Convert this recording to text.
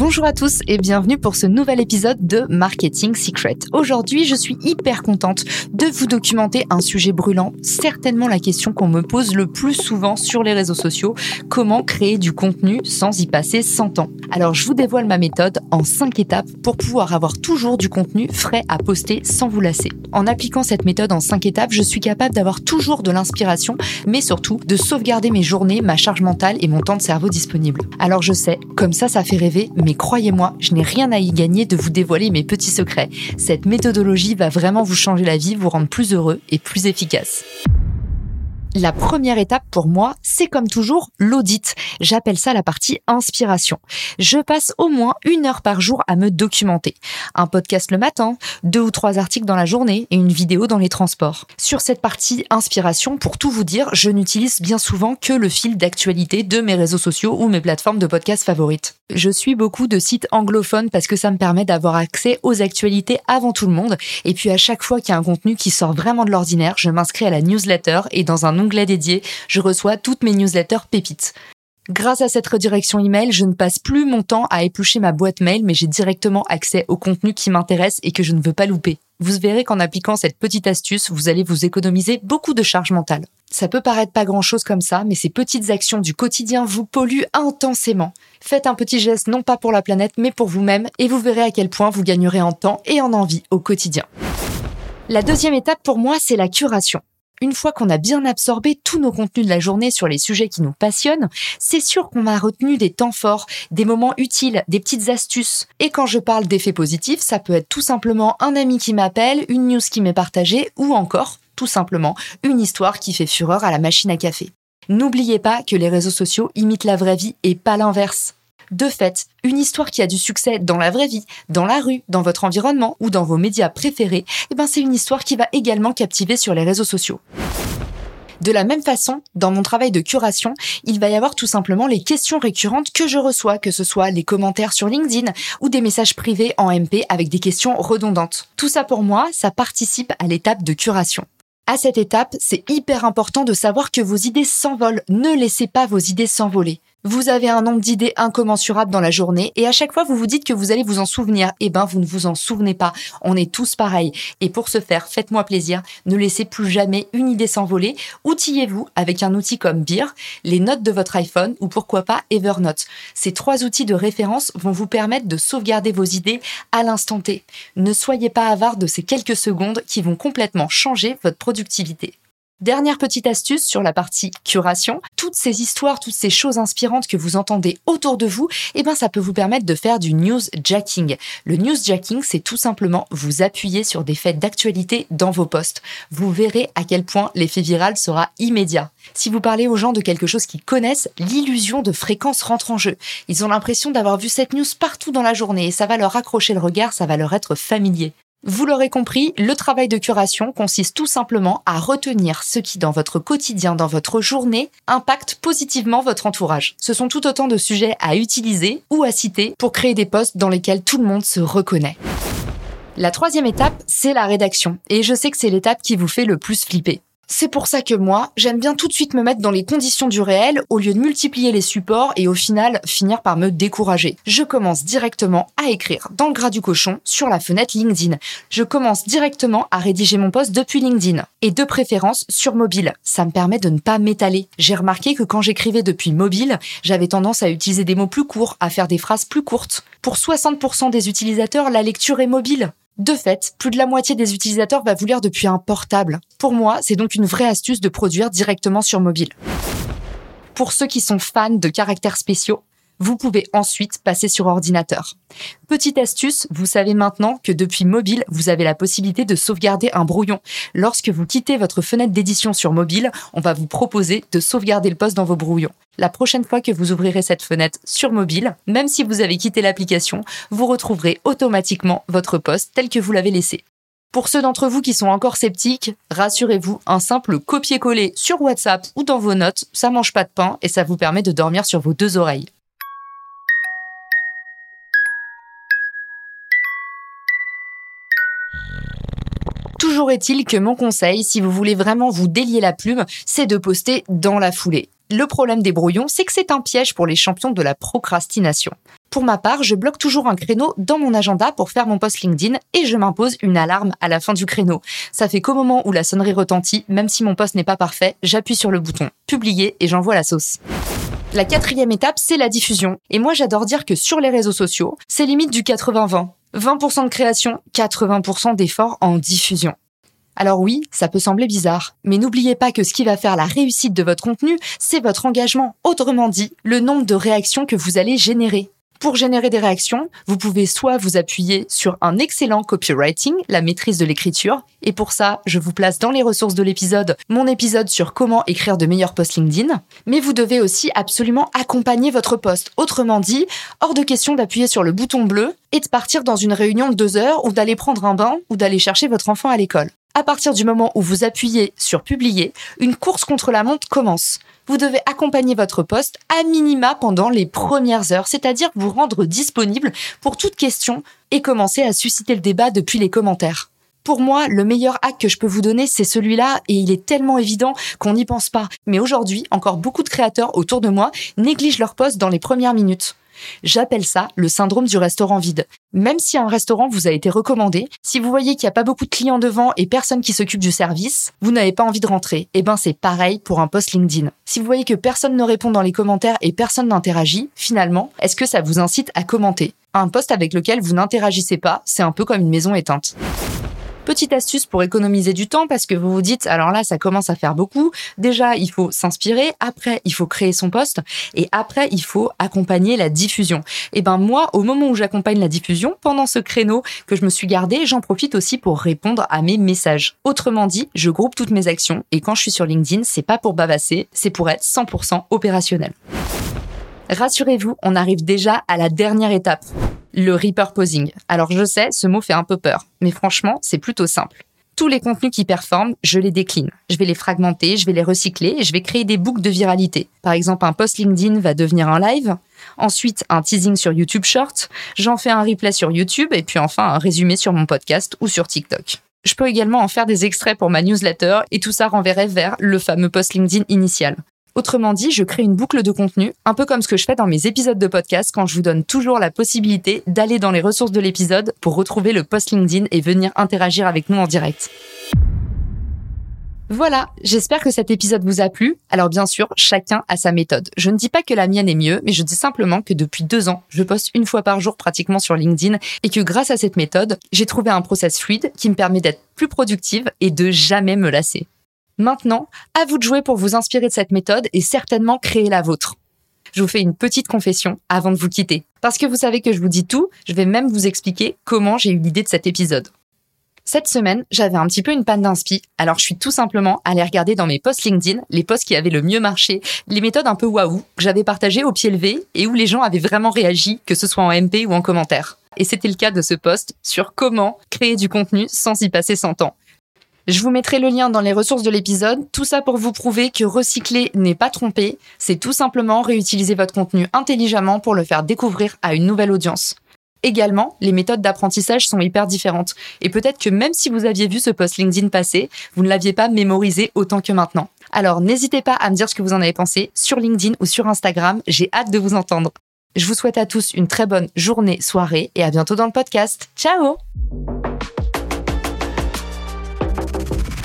Bonjour à tous et bienvenue pour ce nouvel épisode de Marketing Secret. Aujourd'hui, je suis hyper contente de vous documenter un sujet brûlant, certainement la question qu'on me pose le plus souvent sur les réseaux sociaux, comment créer du contenu sans y passer 100 ans. Alors, je vous dévoile ma méthode en 5 étapes pour pouvoir avoir toujours du contenu frais à poster sans vous lasser. En appliquant cette méthode en 5 étapes, je suis capable d'avoir toujours de l'inspiration, mais surtout de sauvegarder mes journées, ma charge mentale et mon temps de cerveau disponible. Alors je sais, comme ça ça fait rêver, mais mais croyez-moi, je n'ai rien à y gagner de vous dévoiler mes petits secrets. Cette méthodologie va vraiment vous changer la vie, vous rendre plus heureux et plus efficace. La première étape pour moi, c'est comme toujours l'audit. J'appelle ça la partie inspiration. Je passe au moins une heure par jour à me documenter. Un podcast le matin, deux ou trois articles dans la journée et une vidéo dans les transports. Sur cette partie inspiration, pour tout vous dire, je n'utilise bien souvent que le fil d'actualité de mes réseaux sociaux ou mes plateformes de podcast favorites. Je suis beaucoup de sites anglophones parce que ça me permet d'avoir accès aux actualités avant tout le monde. Et puis à chaque fois qu'il y a un contenu qui sort vraiment de l'ordinaire, je m'inscris à la newsletter et dans un onglet dédié, je reçois toutes mes newsletters pépites. Grâce à cette redirection email, je ne passe plus mon temps à éplucher ma boîte mail, mais j'ai directement accès au contenu qui m'intéresse et que je ne veux pas louper. Vous verrez qu'en appliquant cette petite astuce, vous allez vous économiser beaucoup de charge mentale. Ça peut paraître pas grand chose comme ça, mais ces petites actions du quotidien vous polluent intensément. Faites un petit geste non pas pour la planète, mais pour vous-même, et vous verrez à quel point vous gagnerez en temps et en envie au quotidien. La deuxième étape pour moi, c'est la curation une fois qu'on a bien absorbé tous nos contenus de la journée sur les sujets qui nous passionnent, c'est sûr qu'on a retenu des temps forts, des moments utiles, des petites astuces. Et quand je parle d'effets positifs, ça peut être tout simplement un ami qui m'appelle, une news qui m'est partagée, ou encore, tout simplement, une histoire qui fait fureur à la machine à café. N'oubliez pas que les réseaux sociaux imitent la vraie vie et pas l'inverse. De fait, une histoire qui a du succès dans la vraie vie, dans la rue, dans votre environnement ou dans vos médias préférés, eh ben c'est une histoire qui va également captiver sur les réseaux sociaux. De la même façon, dans mon travail de curation, il va y avoir tout simplement les questions récurrentes que je reçois, que ce soit les commentaires sur LinkedIn ou des messages privés en MP avec des questions redondantes. Tout ça pour moi, ça participe à l'étape de curation. À cette étape, c'est hyper important de savoir que vos idées s'envolent. Ne laissez pas vos idées s'envoler. Vous avez un nombre d'idées incommensurable dans la journée et à chaque fois vous vous dites que vous allez vous en souvenir. Eh ben, vous ne vous en souvenez pas. On est tous pareils. Et pour ce faire, faites-moi plaisir. Ne laissez plus jamais une idée s'envoler. Outillez-vous avec un outil comme Beer, les notes de votre iPhone ou pourquoi pas Evernote. Ces trois outils de référence vont vous permettre de sauvegarder vos idées à l'instant T. Ne soyez pas avare de ces quelques secondes qui vont complètement changer votre productivité. Dernière petite astuce sur la partie curation, toutes ces histoires, toutes ces choses inspirantes que vous entendez autour de vous, eh ben ça peut vous permettre de faire du newsjacking. Le newsjacking, c'est tout simplement vous appuyer sur des faits d'actualité dans vos posts. Vous verrez à quel point l'effet viral sera immédiat. Si vous parlez aux gens de quelque chose qu'ils connaissent, l'illusion de fréquence rentre en jeu. Ils ont l'impression d'avoir vu cette news partout dans la journée et ça va leur accrocher le regard, ça va leur être familier. Vous l'aurez compris, le travail de curation consiste tout simplement à retenir ce qui, dans votre quotidien, dans votre journée, impacte positivement votre entourage. Ce sont tout autant de sujets à utiliser ou à citer pour créer des posts dans lesquels tout le monde se reconnaît. La troisième étape, c'est la rédaction. Et je sais que c'est l'étape qui vous fait le plus flipper. C'est pour ça que moi, j'aime bien tout de suite me mettre dans les conditions du réel au lieu de multiplier les supports et au final finir par me décourager. Je commence directement à écrire dans le gras du cochon sur la fenêtre LinkedIn. Je commence directement à rédiger mon post depuis LinkedIn et de préférence sur mobile. Ça me permet de ne pas m'étaler. J'ai remarqué que quand j'écrivais depuis mobile, j'avais tendance à utiliser des mots plus courts, à faire des phrases plus courtes. Pour 60% des utilisateurs, la lecture est mobile. De fait, plus de la moitié des utilisateurs va vous lire depuis un portable. Pour moi, c'est donc une vraie astuce de produire directement sur mobile. Pour ceux qui sont fans de caractères spéciaux, Vous pouvez ensuite passer sur ordinateur. Petite astuce, vous savez maintenant que depuis mobile, vous avez la possibilité de sauvegarder un brouillon. Lorsque vous quittez votre fenêtre d'édition sur mobile, on va vous proposer de sauvegarder le poste dans vos brouillons. La prochaine fois que vous ouvrirez cette fenêtre sur mobile, même si vous avez quitté l'application, vous retrouverez automatiquement votre poste tel que vous l'avez laissé. Pour ceux d'entre vous qui sont encore sceptiques, rassurez-vous, un simple copier-coller sur WhatsApp ou dans vos notes, ça mange pas de pain et ça vous permet de dormir sur vos deux oreilles. Toujours est-il que mon conseil, si vous voulez vraiment vous délier la plume, c'est de poster dans la foulée. Le problème des brouillons, c'est que c'est un piège pour les champions de la procrastination. Pour ma part, je bloque toujours un créneau dans mon agenda pour faire mon post LinkedIn et je m'impose une alarme à la fin du créneau. Ça fait qu'au moment où la sonnerie retentit, même si mon post n'est pas parfait, j'appuie sur le bouton publier et j'envoie la sauce. La quatrième étape, c'est la diffusion. Et moi, j'adore dire que sur les réseaux sociaux, c'est limite du 80-20. 20% de création, 80% d'efforts en diffusion. Alors oui, ça peut sembler bizarre, mais n'oubliez pas que ce qui va faire la réussite de votre contenu, c'est votre engagement, autrement dit, le nombre de réactions que vous allez générer. Pour générer des réactions, vous pouvez soit vous appuyer sur un excellent copywriting, la maîtrise de l'écriture, et pour ça, je vous place dans les ressources de l'épisode mon épisode sur comment écrire de meilleurs posts LinkedIn, mais vous devez aussi absolument accompagner votre post. Autrement dit, hors de question d'appuyer sur le bouton bleu et de partir dans une réunion de deux heures ou d'aller prendre un bain ou d'aller chercher votre enfant à l'école. À partir du moment où vous appuyez sur publier, une course contre la montre commence. Vous devez accompagner votre poste à minima pendant les premières heures, c'est-à-dire vous rendre disponible pour toute question et commencer à susciter le débat depuis les commentaires. Pour moi, le meilleur hack que je peux vous donner, c'est celui-là, et il est tellement évident qu'on n'y pense pas. Mais aujourd'hui, encore beaucoup de créateurs autour de moi négligent leur poste dans les premières minutes. J'appelle ça le syndrome du restaurant vide. Même si un restaurant vous a été recommandé, si vous voyez qu'il n'y a pas beaucoup de clients devant et personne qui s'occupe du service, vous n'avez pas envie de rentrer. Eh ben, c'est pareil pour un post LinkedIn. Si vous voyez que personne ne répond dans les commentaires et personne n'interagit, finalement, est-ce que ça vous incite à commenter? Un post avec lequel vous n'interagissez pas, c'est un peu comme une maison éteinte. Petite astuce pour économiser du temps parce que vous vous dites, alors là, ça commence à faire beaucoup. Déjà, il faut s'inspirer. Après, il faut créer son poste. Et après, il faut accompagner la diffusion. Et eh ben, moi, au moment où j'accompagne la diffusion, pendant ce créneau que je me suis gardé, j'en profite aussi pour répondre à mes messages. Autrement dit, je groupe toutes mes actions et quand je suis sur LinkedIn, c'est pas pour bavasser, c'est pour être 100% opérationnel. Rassurez-vous, on arrive déjà à la dernière étape le repurposing. Alors je sais, ce mot fait un peu peur, mais franchement, c'est plutôt simple. Tous les contenus qui performent, je les décline. Je vais les fragmenter, je vais les recycler et je vais créer des boucles de viralité. Par exemple, un post LinkedIn va devenir un live, ensuite un teasing sur YouTube Short, j'en fais un replay sur YouTube et puis enfin un résumé sur mon podcast ou sur TikTok. Je peux également en faire des extraits pour ma newsletter et tout ça renverrait vers le fameux post LinkedIn initial. Autrement dit, je crée une boucle de contenu, un peu comme ce que je fais dans mes épisodes de podcast quand je vous donne toujours la possibilité d'aller dans les ressources de l'épisode pour retrouver le post LinkedIn et venir interagir avec nous en direct. Voilà, j'espère que cet épisode vous a plu. Alors bien sûr, chacun a sa méthode. Je ne dis pas que la mienne est mieux, mais je dis simplement que depuis deux ans, je poste une fois par jour pratiquement sur LinkedIn et que grâce à cette méthode, j'ai trouvé un process fluide qui me permet d'être plus productive et de jamais me lasser. Maintenant, à vous de jouer pour vous inspirer de cette méthode et certainement créer la vôtre. Je vous fais une petite confession avant de vous quitter. Parce que vous savez que je vous dis tout, je vais même vous expliquer comment j'ai eu l'idée de cet épisode. Cette semaine, j'avais un petit peu une panne d'inspi, alors je suis tout simplement allée regarder dans mes posts LinkedIn les posts qui avaient le mieux marché, les méthodes un peu waouh que j'avais partagées au pied levé et où les gens avaient vraiment réagi, que ce soit en MP ou en commentaire. Et c'était le cas de ce post sur comment créer du contenu sans y passer 100 ans. Je vous mettrai le lien dans les ressources de l'épisode. Tout ça pour vous prouver que recycler n'est pas tromper. C'est tout simplement réutiliser votre contenu intelligemment pour le faire découvrir à une nouvelle audience. Également, les méthodes d'apprentissage sont hyper différentes. Et peut-être que même si vous aviez vu ce post LinkedIn passer, vous ne l'aviez pas mémorisé autant que maintenant. Alors n'hésitez pas à me dire ce que vous en avez pensé sur LinkedIn ou sur Instagram. J'ai hâte de vous entendre. Je vous souhaite à tous une très bonne journée, soirée et à bientôt dans le podcast. Ciao